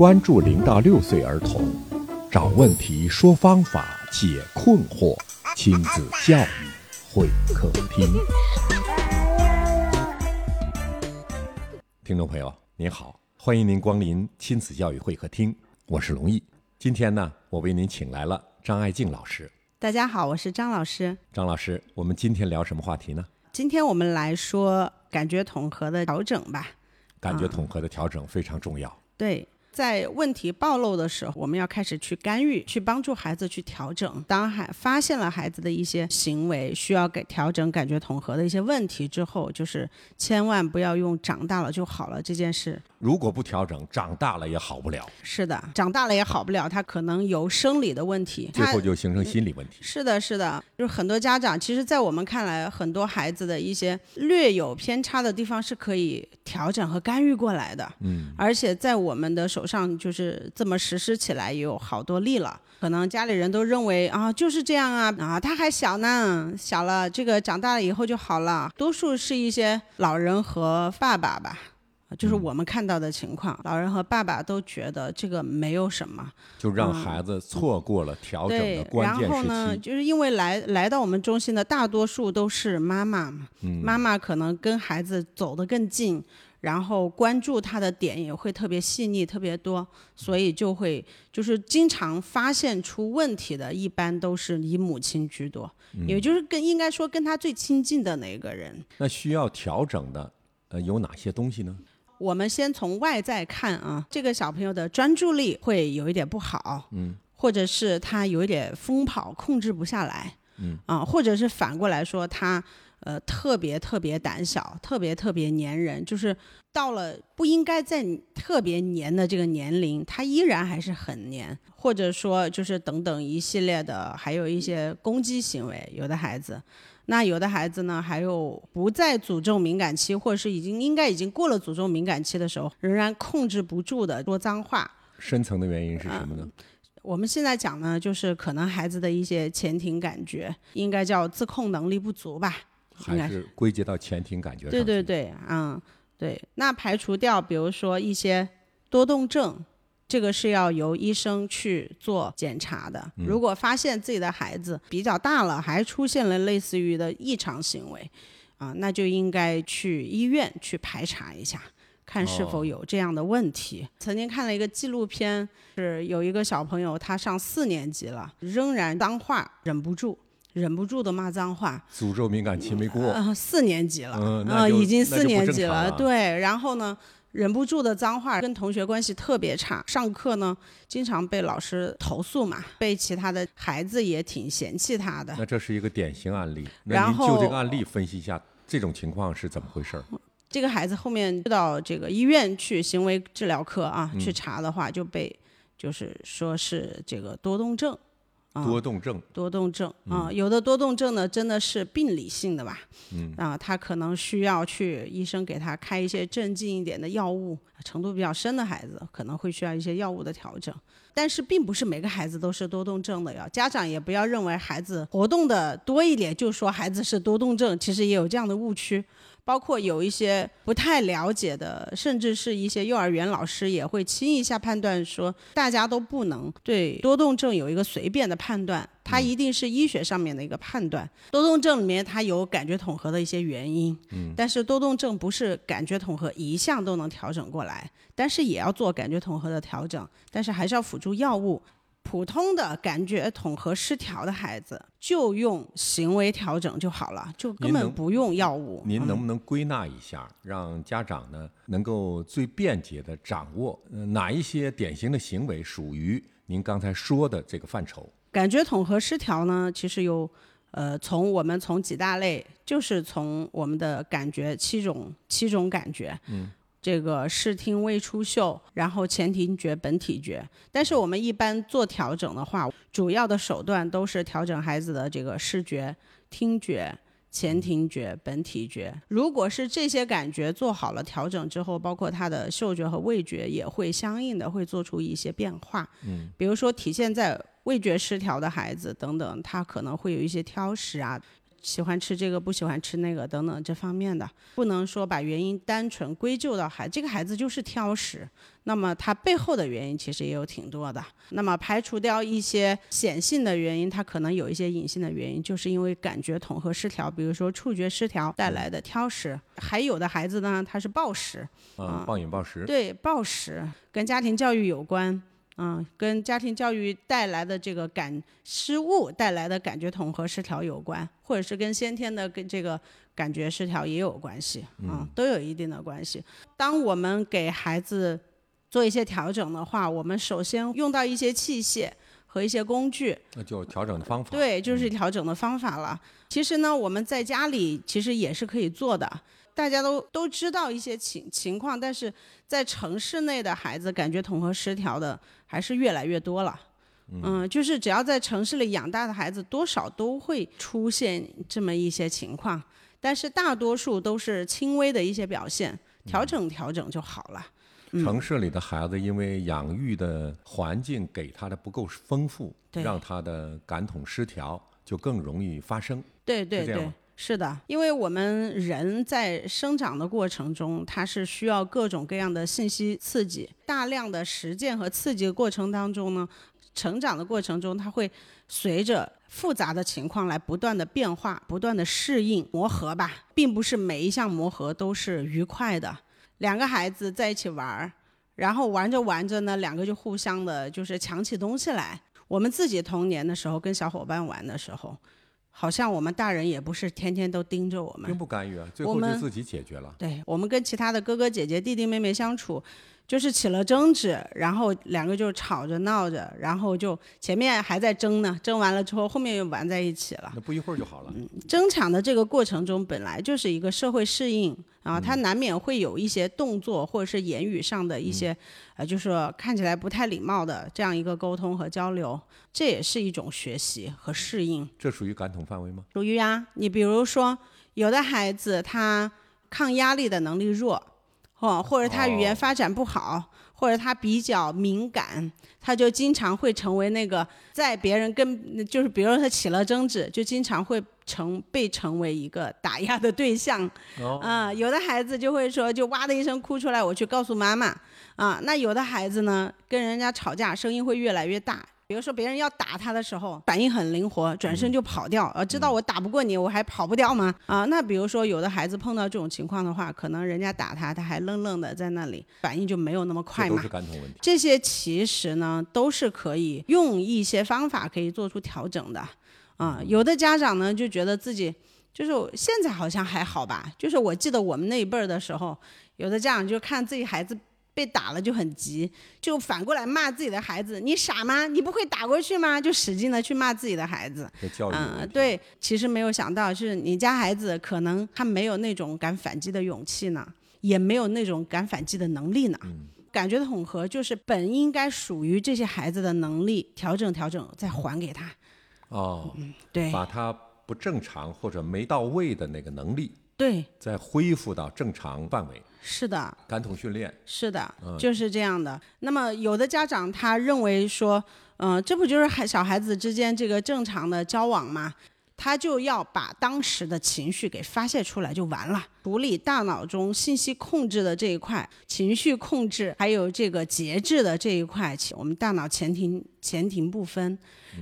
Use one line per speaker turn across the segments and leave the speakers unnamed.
关注零到六岁儿童，找问题，说方法，解困惑，亲子教育会客厅。听众朋友，您好，欢迎您光临亲子教育会客厅，我是龙毅。今天呢，我为您请来了张爱静老师。
大家好，我是张老师。
张老师，我们今天聊什么话题呢？
今天我们来说感觉统合的调整吧。
感觉统合的调整非常重要。
对。在问题暴露的时候，我们要开始去干预，去帮助孩子去调整。当孩发现了孩子的一些行为需要给调整感觉统合的一些问题之后，就是千万不要用“长大了就好了”这件事。
如果不调整，长大了也好不了。
是的，长大了也好不了，他可能有生理的问题，
最后就形成心理问题。
是的，是的，就是很多家长，其实，在我们看来，很多孩子的一些略有偏差的地方是可以调整和干预过来的。嗯，而且在我们的手。手上就是这么实施起来有好多例了，可能家里人都认为啊就是这样啊啊他还小呢，小了这个长大了以后就好了。多数是一些老人和爸爸吧，就是我们看到的情况，老人和爸爸都觉得这个没有什么，
就让孩子错过了调整的关键
时期。然后呢，就是因为来来到我们中心的大多数都是妈妈嘛，妈妈可能跟孩子走得更近。然后关注他的点也会特别细腻、特别多，所以就会就是经常发现出问题的，一般都是以母亲居多，也就是跟应该说跟他最亲近的那个人。
那需要调整的，呃，有哪些东西呢？
我们先从外在看啊，这个小朋友的专注力会有一点不好，嗯，或者是他有一点疯跑，控制不下来，嗯，啊，或者是反过来说他。呃，特别特别胆小，特别特别粘人，就是到了不应该在特别黏的这个年龄，他依然还是很黏，或者说就是等等一系列的，还有一些攻击行为。有的孩子，那有的孩子呢，还有不在诅咒敏感期，或者是已经应该已经过了诅咒敏感期的时候，仍然控制不住的说脏话。
深层的原因是什么呢？
我们现在讲呢，就是可能孩子的一些前庭感觉，应该叫自控能力不足吧。
还是归结到前庭感觉上。
对对对，嗯，对。那排除掉，比如说一些多动症，这个是要由医生去做检查的。如果发现自己的孩子比较大了，还出现了类似于的异常行为，啊，那就应该去医院去排查一下，看是否有这样的问题。曾经看了一个纪录片，是有一个小朋友，他上四年级了，仍然脏话忍不住。忍不住的骂脏话，
诅咒敏感期没过，
四年级了，啊，已经四年级了，对，然后呢，忍不住的脏话，跟同学关系特别差，上课呢经常被老师投诉嘛，被其他的孩子也挺嫌弃他的。
那这是一个典型案例，然后就这个案例分析一下，这种情况是怎么回事？
这个孩子后面到这个医院去行为治疗科啊去查的话，就被就是说是这个多动症。
多动症，
多动症啊，有的多动症呢，真的是病理性的吧？嗯，啊，他可能需要去医生给他开一些镇静一点的药物，程度比较深的孩子可能会需要一些药物的调整。但是并不是每个孩子都是多动症的呀，家长也不要认为孩子活动的多一点就说孩子是多动症，其实也有这样的误区。包括有一些不太了解的，甚至是一些幼儿园老师也会轻易下判断说，大家都不能对多动症有一个随便的判断，它一定是医学上面的一个判断。多动症里面它有感觉统合的一些原因，嗯，但是多动症不是感觉统合一项都能调整过来，但是也要做感觉统合的调整，但是还是要辅助药物。普通的感觉统合失调的孩子，就用行为调整就好了，就根本不用药物。
您能不能归纳一下，让家长呢能够最便捷的掌握哪一些典型的行为属于您刚才说的这个范畴？
感觉统合失调呢，其实有，呃，从我们从几大类，就是从我们的感觉七种七种感觉。嗯。这个视听未出嗅，然后前庭觉、本体觉。但是我们一般做调整的话，主要的手段都是调整孩子的这个视觉、听觉、前庭觉、本体觉。如果是这些感觉做好了调整之后，包括他的嗅觉和味觉也会相应的会做出一些变化。嗯，比如说体现在味觉失调的孩子等等，他可能会有一些挑食啊。喜欢吃这个不喜欢吃那个等等这方面的，不能说把原因单纯归咎到孩这个孩子就是挑食。那么他背后的原因其实也有挺多的。那么排除掉一些显性的原因，他可能有一些隐性的原因，就是因为感觉统合失调，比如说触觉失调带来的挑食。还有的孩子呢，他是暴食，
啊，暴饮暴食。
对，暴食跟家庭教育有关，嗯，跟家庭教育带来的这个感失误带来的感觉统合失调有关，或者是跟先天的跟这个感觉失调也有关系，嗯，都有一定的关系。当我们给孩子做一些调整的话，我们首先用到一些器械和一些工具，
那就调整的方法。
对，就是调整的方法了。其实呢，我们在家里其实也是可以做的。大家都都知道一些情情况，但是在城市内的孩子感觉统合失调的还是越来越多了。嗯，就是只要在城市里养大的孩子，多少都会出现这么一些情况，但是大多数都是轻微的一些表现，调整调整就好了。
城市里的孩子，因为养育的环境给他的不够丰富，让他的感统失调就更容易发生。
对对对，是的，因为我们人在生长的过程中，他是需要各种各样的信息刺激，大量的实践和刺激的过程当中呢，成长的过程中，他会随着复杂的情况来不断的变化，不断的适应磨合吧，并不是每一项磨合都是愉快的。两个孩子在一起玩儿，然后玩着玩着呢，两个就互相的，就是抢起东西来。我们自己童年的时候跟小伙伴玩的时候，好像我们大人也不是天天都盯着我们，
并不干预啊，最后就自己解决了。
对我们跟其他的哥哥姐姐、弟弟妹妹相处。就是起了争执，然后两个就吵着闹着，然后就前面还在争呢，争完了之后，后面又玩在一起了。
那不一会儿就好了。
嗯争抢的这个过程中，本来就是一个社会适应啊，他难免会有一些动作或者是言语上的一些，呃，就是看起来不太礼貌的这样一个沟通和交流，这也是一种学习和适应。
这属于感统范围吗？
属于啊。你比如说，有的孩子他抗压力的能力弱。哦，或者他语言发展不好，或者他比较敏感，他就经常会成为那个在别人跟就是，比如说他起了争执，就经常会成被成为一个打压的对象。啊，有的孩子就会说，就哇的一声哭出来，我去告诉妈妈。啊，那有的孩子呢，跟人家吵架，声音会越来越大。比如说别人要打他的时候，反应很灵活，转身就跑掉。呃，知道我打不过你，我还跑不掉吗？啊，那比如说有的孩子碰到这种情况的话，可能人家打他，他还愣愣的在那里，反应就没有那么快嘛。
都是感统问题。
这些其实呢，都是可以用一些方法可以做出调整的。啊，有的家长呢就觉得自己就是现在好像还好吧，就是我记得我们那一辈儿的时候，有的家长就看自己孩子。被打了就很急，就反过来骂自己的孩子：“你傻吗？你不会打过去吗？”就使劲的去骂自己的孩子。
嗯，
对，其实没有想到，是你家孩子可能他没有那种敢反击的勇气呢，也没有那种敢反击的能力呢。感觉统合就是本应该属于这些孩子的能力，调整调整再还给他。
哦，
对，
把他不正常或者没到位的那个能力。
对，
再恢复到正常范围。
是的，
感统训练。
是的，就是这样的。那么有的家长他认为说，嗯，这不就是孩小孩子之间这个正常的交往吗？他就要把当时的情绪给发泄出来就完了。处理大脑中信息控制的这一块，情绪控制还有这个节制的这一块，我们大脑前庭前庭部分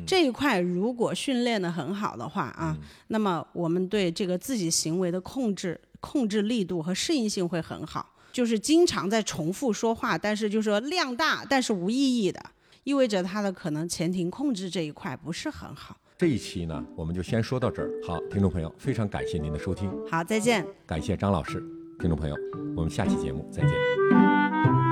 这一块，如果训练的很好的话啊，那么我们对这个自己行为的控制、控制力度和适应性会很好。就是经常在重复说话，但是就说量大但是无意义的，意味着他的可能前庭控制这一块不是很好。
这一期呢，我们就先说到这儿。好，听众朋友，非常感谢您的收听。
好，再见。
感谢张老师，听众朋友，我们下期节目再见。